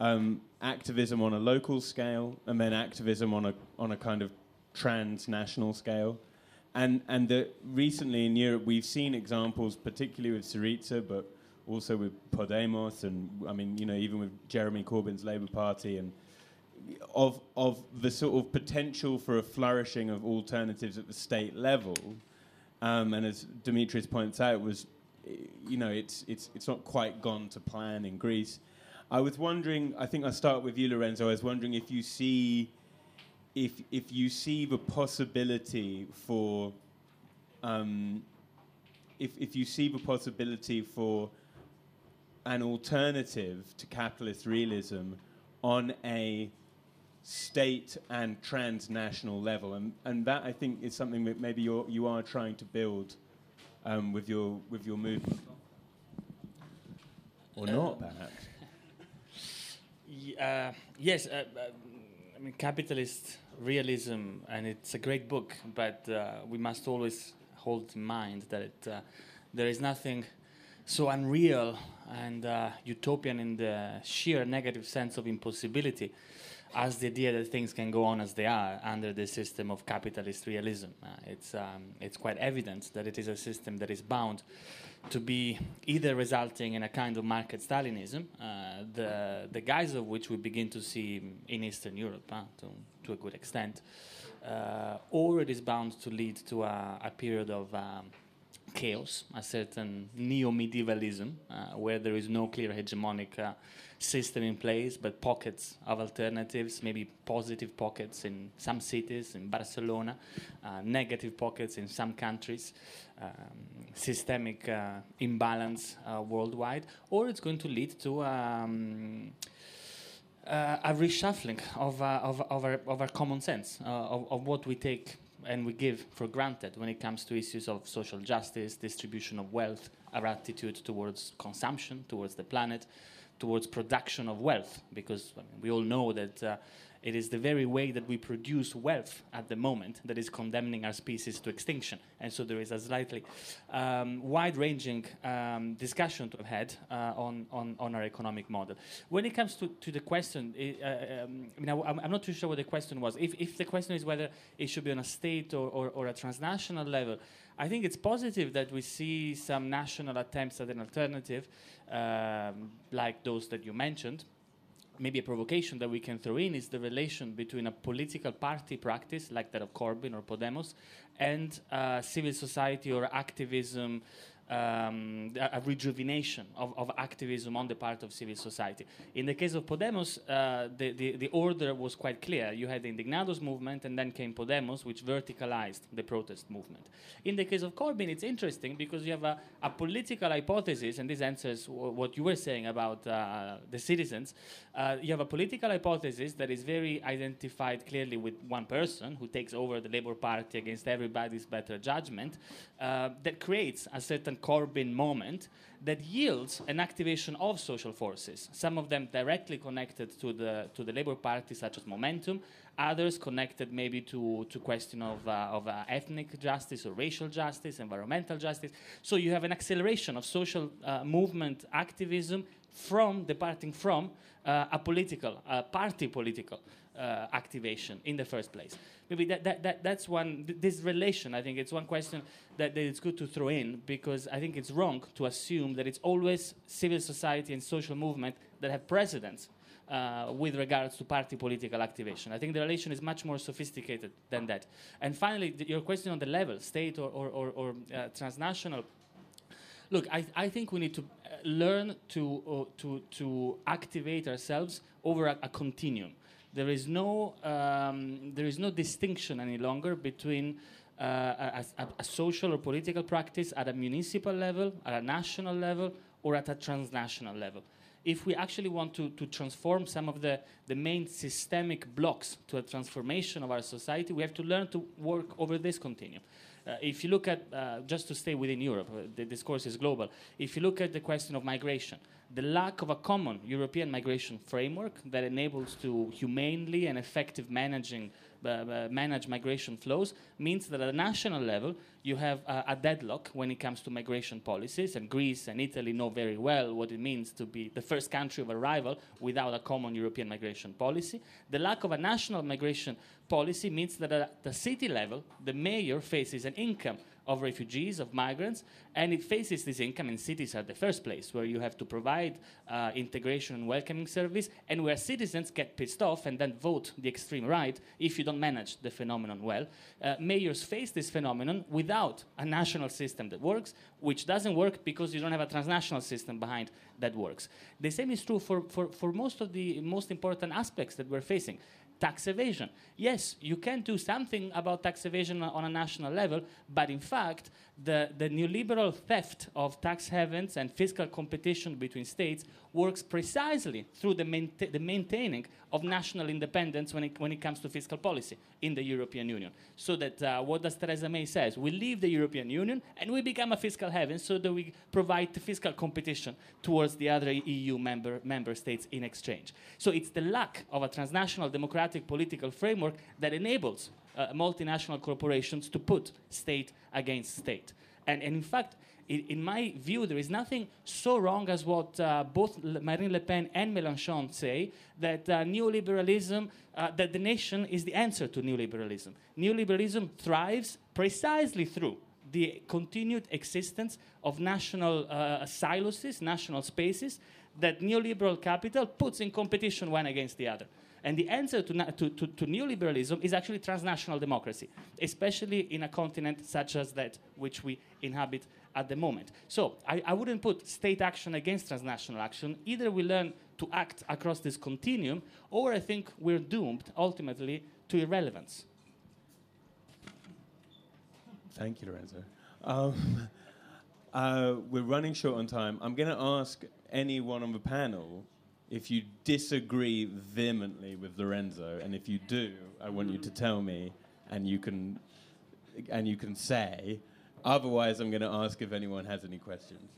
um, activism on a local scale and then activism on a on a kind of transnational scale. And and the, recently in Europe we've seen examples, particularly with Syriza, but also with Podemos, and I mean you know even with Jeremy Corbyn's Labour Party and of of the sort of potential for a flourishing of alternatives at the state level, um, and as Dimitris points out, was you know it's it's it's not quite gone to plan in Greece. I was wondering. I think I'll start with you, Lorenzo. I was wondering if you see if if you see the possibility for um, if if you see the possibility for an alternative to capitalist realism on a state and transnational level, and and that I think is something that maybe you you are trying to build um, with your with your movement, or not perhaps. Uh, yes, uh, uh, I mean capitalist realism, and it's a great book. But uh, we must always hold in mind that it, uh, there is nothing so unreal and uh, utopian in the sheer negative sense of impossibility. As the idea that things can go on as they are under the system of capitalist realism. Uh, it's, um, it's quite evident that it is a system that is bound to be either resulting in a kind of market Stalinism, uh, the, the guise of which we begin to see in Eastern Europe uh, to, to a good extent, uh, or it is bound to lead to a, a period of um, chaos, a certain neo medievalism, uh, where there is no clear hegemonic uh, system in place, but pockets of alternatives, maybe positive pockets in some cities, in Barcelona, uh, negative pockets in some countries, um, systemic uh, imbalance uh, worldwide, or it's going to lead to. Um, uh, a reshuffling of, uh, of, of, our, of our common sense, uh, of, of what we take and we give for granted when it comes to issues of social justice, distribution of wealth, our attitude towards consumption, towards the planet, towards production of wealth, because I mean, we all know that uh, it is the very way that we produce wealth at the moment that is condemning our species to extinction. And so there is a slightly um, wide ranging um, discussion to have had uh, on, on, on, our economic model. When it comes to, to the question, uh, um, I mean, I, am not too sure what the question was. If, if the question is whether it should be on a state or, or, or a transnational level, I think it's positive that we see some national attempts at an alternative, um, like those that you mentioned. Maybe a provocation that we can throw in is the relation between a political party practice like that of Corbyn or Podemos and uh, civil society or activism um, a, rejuvenation of, of, activism on the part of civil society. In the case of Podemos, uh, the, the, the, order was quite clear. You had the Indignados movement, and then came Podemos, which verticalized the protest movement. In the case of Corbyn, it's interesting because you have a, a political hypothesis, and this answers what you were saying about uh, the citizens. Uh, you have a political hypothesis that is very identified clearly with one person who takes over the Labour Party against everybody's better judgment, uh, that creates a certain Corbyn moment that yields an activation of social forces, some of them directly connected to the, to the Labour Party, such as Momentum, others connected maybe to, to question of, uh, of uh, ethnic justice or racial justice, environmental justice. So you have an acceleration of social uh, movement activism from departing from uh, a political, party political uh, activation in the first place. Maybe that, that, that that's one, th- this relation, I think it's one question that, that it's good to throw in because I think it's wrong to assume that it's always civil society and social movement that have precedence uh, with regards to party political activation. I think the relation is much more sophisticated than that. And finally, th- your question on the level, state or, or, or, or uh, transnational. Look, I, I think we need to uh, learn to, uh, to, to activate ourselves over a, a continuum. There is no, um, there is no distinction any longer between uh, a, a, a, social or political practice at a municipal level, at a national level, or at a transnational level. If we actually want to, to transform some of the, the main systemic blocks to a transformation of our society, we have to learn to work over this continuum. Uh, if you look at, uh, just to stay within Europe, uh, the discourse is global. If you look at the question of migration, the lack of a common European migration framework that enables to humanely and effective managing uh, uh, manage migration flows means that at a national level you have uh, a deadlock when it comes to migration policies and Greece and Italy know very well what it means to be the first country of arrival without a common European migration policy. The lack of a national migration policy means that at the city level the mayor faces an income of refugees, of migrants, and it faces this income, and cities are the first place where you have to provide uh, integration and welcoming service, and where citizens get pissed off and then vote the extreme right if you don't manage the phenomenon well. Uh, mayors face this phenomenon without a national system that works, which doesn't work because you don't have a transnational system behind that works. The same is true for, for, for most of the most important aspects that we're facing tax evasion. Yes, you can do something about tax evasion on a national level, but in fact, the, the neoliberal theft of tax havens and fiscal competition between states works precisely through the, the maintaining of national independence when it, when it comes to fiscal policy in the European Union. So that uh, what does Theresa May says? We leave the European Union and we become a fiscal haven so that we provide fiscal competition towards the other EU member, member states in exchange. So it's the lack of a transnational democratic political framework that enables uh, multinational corporations to put state against state. And, and in fact, in, my view, there is nothing so wrong as what uh, both Marine Le Pen and Mélenchon say that uh, neoliberalism, uh, that the nation is the answer to neoliberalism. Neoliberalism thrives precisely through the continued existence of national uh, silos, national spaces that neoliberal capital puts in competition one against the other. And the answer to, to, to, to, neoliberalism is actually transnational democracy, especially in a continent such as that which we inhabit at the moment. So I, I wouldn't put state action against transnational action. Either we learn to act across this continuum, or I think we're doomed ultimately to irrelevance. Thank you, Lorenzo. Um, uh, we're running short on time. I'm going to ask anyone on the panel if you disagree vehemently with Lorenzo, and if you do, I want you to tell me, and you can, and you can say. Otherwise, I'm going to ask if anyone has any questions.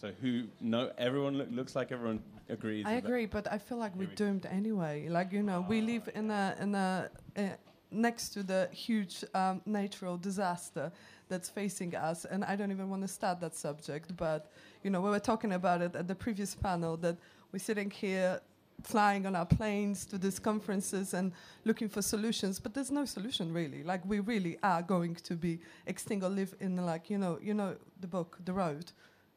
So who? No, everyone look, looks like everyone agrees. I agree, but I feel like we're doomed anyway. Like you know, we live in a in a. Uh, next to the huge um, natural disaster that's facing us. And I don't even want to start that subject, but you know, we were talking about it at the previous panel that we're sitting here flying on our planes to these conferences and looking for solutions, but there's no solution really. Like we really are going to be extinct or live in like you know you know the book The Road.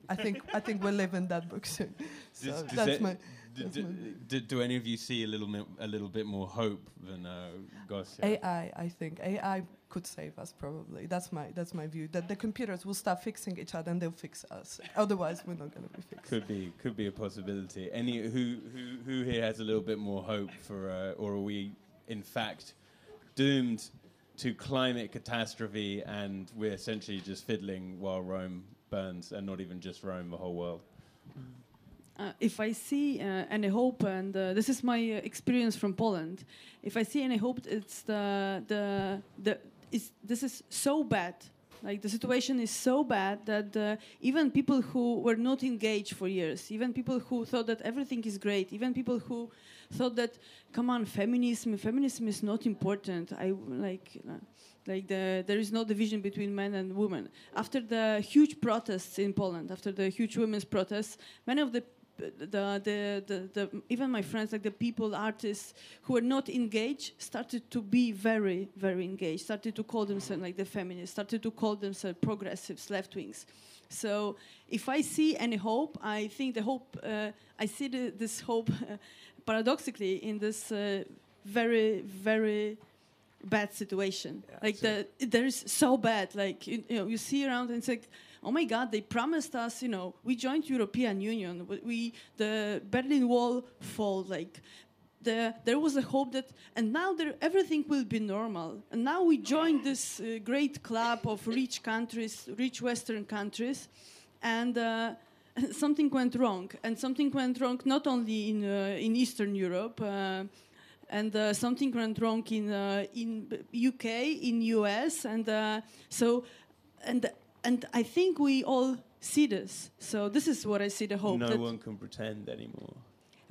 I think I think we'll live in that book soon. So does, does that's my. Do, do, do, any of you see a little a little bit more hope than uh, Gosia? AI, I think AI could save us probably. That's my that's my view. That the computers will start fixing each other and they'll fix us. Otherwise, we're not going to be fixed. Could be could be a possibility. Any who who who here has a little bit more hope for, uh, or are we in fact doomed to climate catastrophe and we're essentially just fiddling while Rome burns, and not even just Rome, the whole world? Uh, if I see uh, any hope, and uh, this is my uh, experience from Poland, if I see any hope, it's the the the is this is so bad. Like the situation is so bad that uh, even people who were not engaged for years, even people who thought that everything is great, even people who thought that, come on, feminism, feminism is not important. I like. Uh, like the, there is no division between men and women. After the huge protests in Poland, after the huge women's protests, many of the the, the, the, the, even my friends, like the people, artists who are not engaged, started to be very, very engaged, started to call themselves like the feminists, started to call themselves progressives, left wings. So if I see any hope, I think the hope, uh, I see the, this hope uh, paradoxically in this uh, very, very bad situation. Yeah, like the, there is so bad. Like you, you know, you see around and it's like oh my God, they promised us, you know, we joined European Union, we the Berlin Wall fall, like the, there was a hope that, and now there, everything will be normal. And now we joined this uh, great club of rich countries, rich Western countries, and uh, something went wrong. And something went wrong not only in uh, in Eastern Europe. Uh, and uh, something went wrong in uh, in UK, in US, and so and and I think we all see this. So this is what I see the hope. No one can pretend anymore.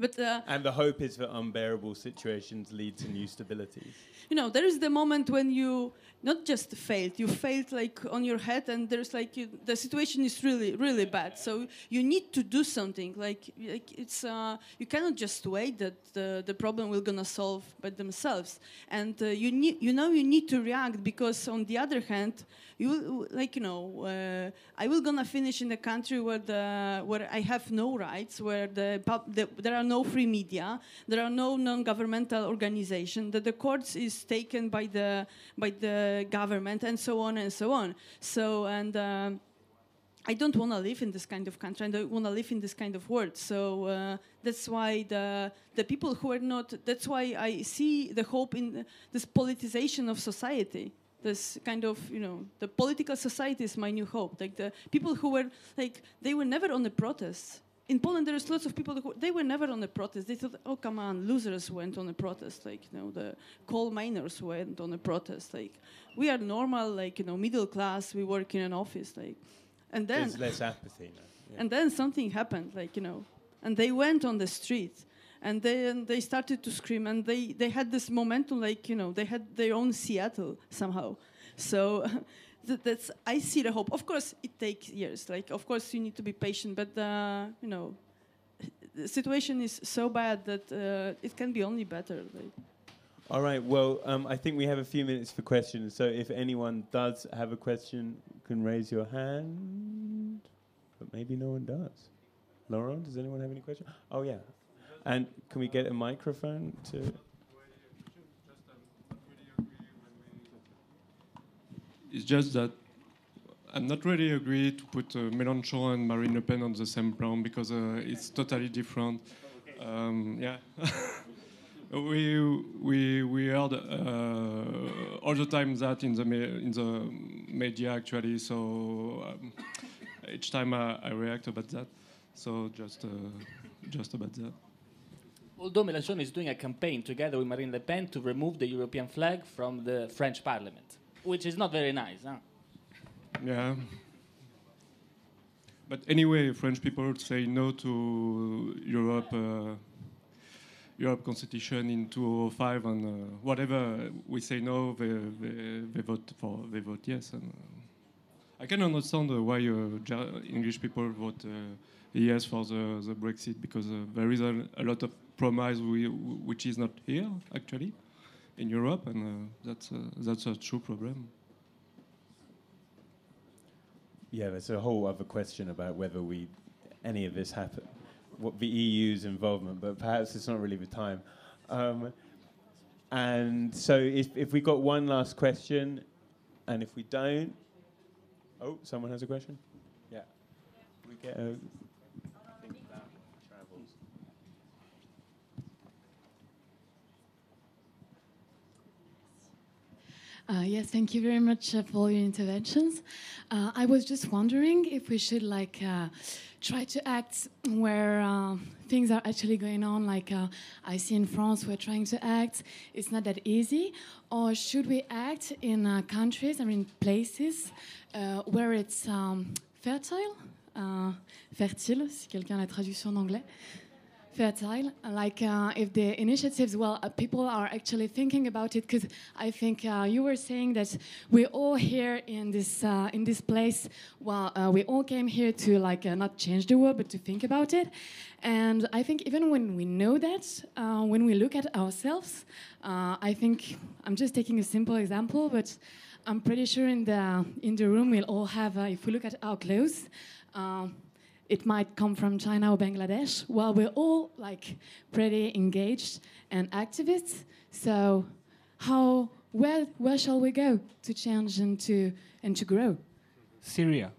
But uh, and the hope is that unbearable situations lead to new stabilities. You know, there is the moment when you not just failed, you failed like on your head, and there's like you, the situation is really, really bad. So you need to do something. Like, like it's uh, you cannot just wait that the, the problem will gonna solve by themselves, and uh, you need you know you need to react because on the other hand, you like you know uh, I will gonna finish in a country where the where I have no rights, where the, the there are no free media, there are no non-governmental organization, that the courts is taken by the by the government and so on and so on. So and. Um, I don't want to live in this kind of country. I don't want to live in this kind of world. So uh, that's why the the people who are not. That's why I see the hope in this politicization of society this kind of you know the political society is my new hope. Like the people who were like they were never on the protests. In Poland there's lots of people who they were never on the protest they thought oh come on losers went on a protest like you know the coal miners went on a protest. Like we are normal like you know middle class. We work in an office like and then there's less apathy now yeah. and then something happened like you know and they went on the street and then they started to scream and they, they had this momentum like you know they had their own seattle somehow so that, that's I see the hope. Of course, it takes years. Like, of course, you need to be patient, but uh, you know, the situation is so bad that uh, it can be only better. Like. All right. Well, um, I think we have a few minutes for questions. So if anyone does have a question, you can raise your hand. But maybe no one does. Laurent, does anyone have any questions? Oh yeah. And can we get a microphone to? It's just that I'm not really agree to put uh, and Marine Le Pen on the same plan because uh, it's totally different. Um, yeah. we we we heard uh, all the time that in the in the media actually. So um, each time I, I, react about that. So just uh, just about that. Although Mélenchon is doing a campaign together with Marine Le Pen to remove the European flag from the French Parliament which is not very nice, huh? Yeah. But anyway, French people say no to Europe, uh, Europe constitution in 2005, and uh, whatever we say no, they, they, they, vote for, they vote yes. And uh, I can understand why uh, English people vote uh, yes for the, the Brexit because uh, there is a, a, lot of promise we, which is not here actually in Europe, and uh, that's, that's a true problem. Yeah, there's a whole other question about whether we any of this happen, what the EU's involvement, but perhaps it's not really the time. Um, and so, if, if we got one last question, and if we don't, oh, someone has a question. Yeah, we get Uh, yes, thank you very much uh, for your interventions. Uh, I was just wondering if we should like uh, try to act where uh, things are actually going on. Like uh, I see in France, we're trying to act. It's not that easy. Or should we act in countries or in places where it's um, fertile, fertile, si quelqu'un a la traduction en anglais fertile. Like uh, if the initiatives, well, uh, people are actually thinking about it because I think uh, you were saying that we're all here in this uh, in this place. Well, uh, we all came here to like uh, not change the world, but to think about it. And I think even when we know that, when we look at ourselves, I think I'm just taking a simple example, but I'm pretty sure in the in the room we'll all have. if we look at our clothes it might come from China or Bangladesh. Well, we're all like pretty engaged and activists. So, how where where shall we go to change and to and to grow? Syria.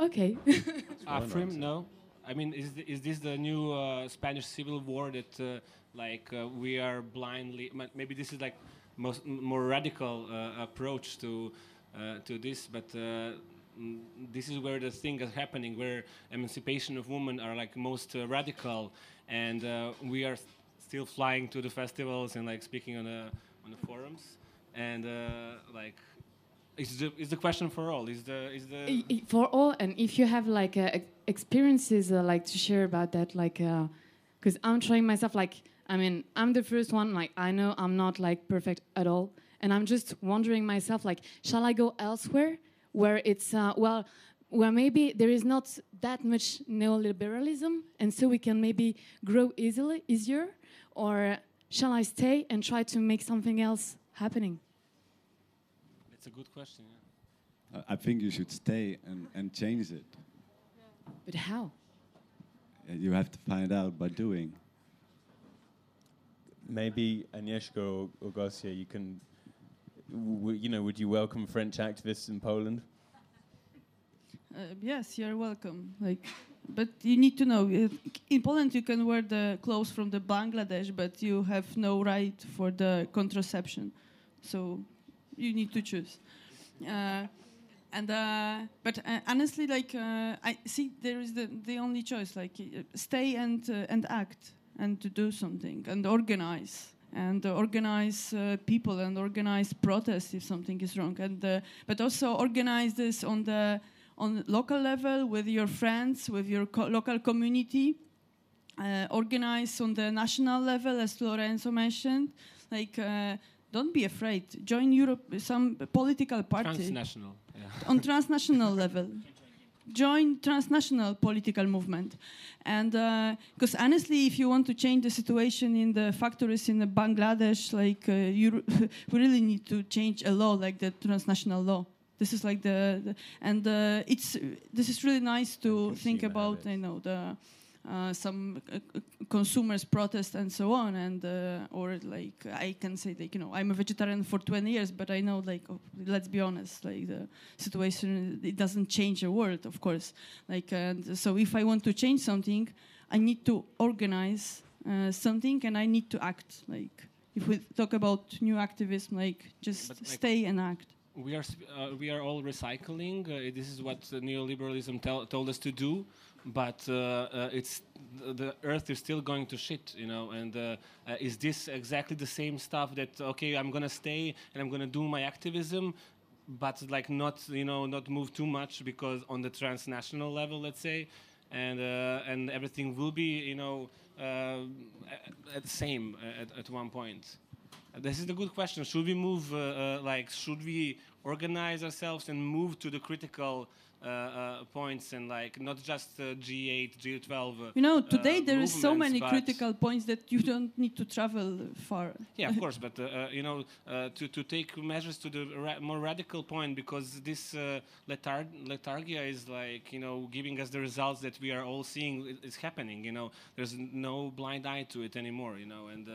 Okay. Afrin, no. I mean, is th is this the new uh, Spanish civil war that uh, like uh, we are blindly? Maybe this is like most more radical uh, approach to uh, to this, but uh, this is where the thing is happening, where emancipation of women are like most uh, radical, and uh, we are still flying to the festivals and like speaking on the on the forums, and uh, like. Is the, is the question for all? Is the is the for all? And if you have like uh, experiences uh, like to share about that, like, because uh, I'm trying myself. Like, I mean, I'm the first one. Like, I know I'm not like perfect at all, and I'm just wondering myself, like, shall I go elsewhere? Where it's uh, well where maybe there is not that much neoliberalism and so we can maybe grow easily easier or shall i stay and try to make something else happening? It's a good question yeah. i think you should stay and, and change it. But how? You have to find out by doing. Maybe agnieszka or, or Gosia you can you know, would you welcome French activists in Poland? Uh, yes, you're welcome. Like, but you need to know in Poland you can wear the clothes from the Bangladesh, but you have no right for the contraception. So you need to choose. Uh, and uh, but uh, honestly, like uh, I see, there is the the only choice: like uh, stay and and act and to do something and organize and organize uh, people and organize protests if something is wrong and uh, but also organize this on the on local level with your friends with your co local community uh, organize on the national level as lorenzo mentioned like uh, don't be afraid. Join Europe, some political party Transnational. Yeah. on transnational level. Join transnational political movement, and because honestly, if you want to change the situation in the factories in Bangladesh, like uh, you, we really need to change a law like the transnational law. This is like the, the and uh, it's this is really nice to think about. You know the. Uh, some uh, consumers protest and so on and uh, or like i can say like you know i'm a vegetarian for 20 years but i know like oh, let's be honest like the situation it doesn't change the world of course. Like and so if i want to change something i need to organize uh, something and i need to act like if we talk about new activism like just like- stay and act we are uh, we are all recycling. Uh, this is what neoliberalism told us to do, but uh, uh, it's the earth is still going to shit, you know. And uh, uh, is this exactly the same stuff that okay, I'm gonna stay and I'm gonna do my activism, but like not you know not move too much because on the transnational level, let's say, and and everything will be you know at the same at, at one point. This is a good question. Should we move, uh, uh, like, should we organize ourselves and move to the critical uh, uh, points and, like, not just uh, G8, G12? Uh, you know today there is so many critical points that you don't need to travel far Yeah, of course, but you know, uh, to to take measures to the ra- more radical point because this uh, letar- lethargia is like you know giving us the results that we are all seeing is happening. You know, there's no blind eye to it anymore. You know, and.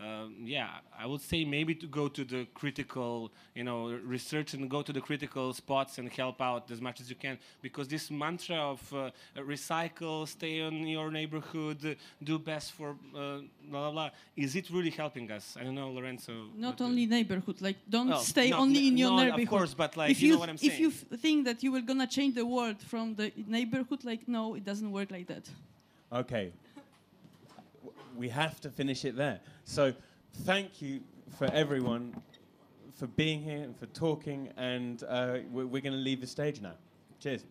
Uh, um, yeah, I would say maybe to go to the critical, you know, research and go to the critical spots and help out as much as you can. Because this mantra of uh, recycle, stay in your neighborhood, uh, do best for uh, blah blah blah, is it really helping us? I don't know, Lorenzo. not but, only neighborhood like don't Well, stay no, only in your no, of neighborhood course, but, like, if you you, know what I'm if you think that you were gonna change the world from the neighborhood like no it doesn't work like that Okay. We have to finish it there. So, thank you for everyone for being here and for talking, and uh, we're, we're going to leave the stage now. Cheers.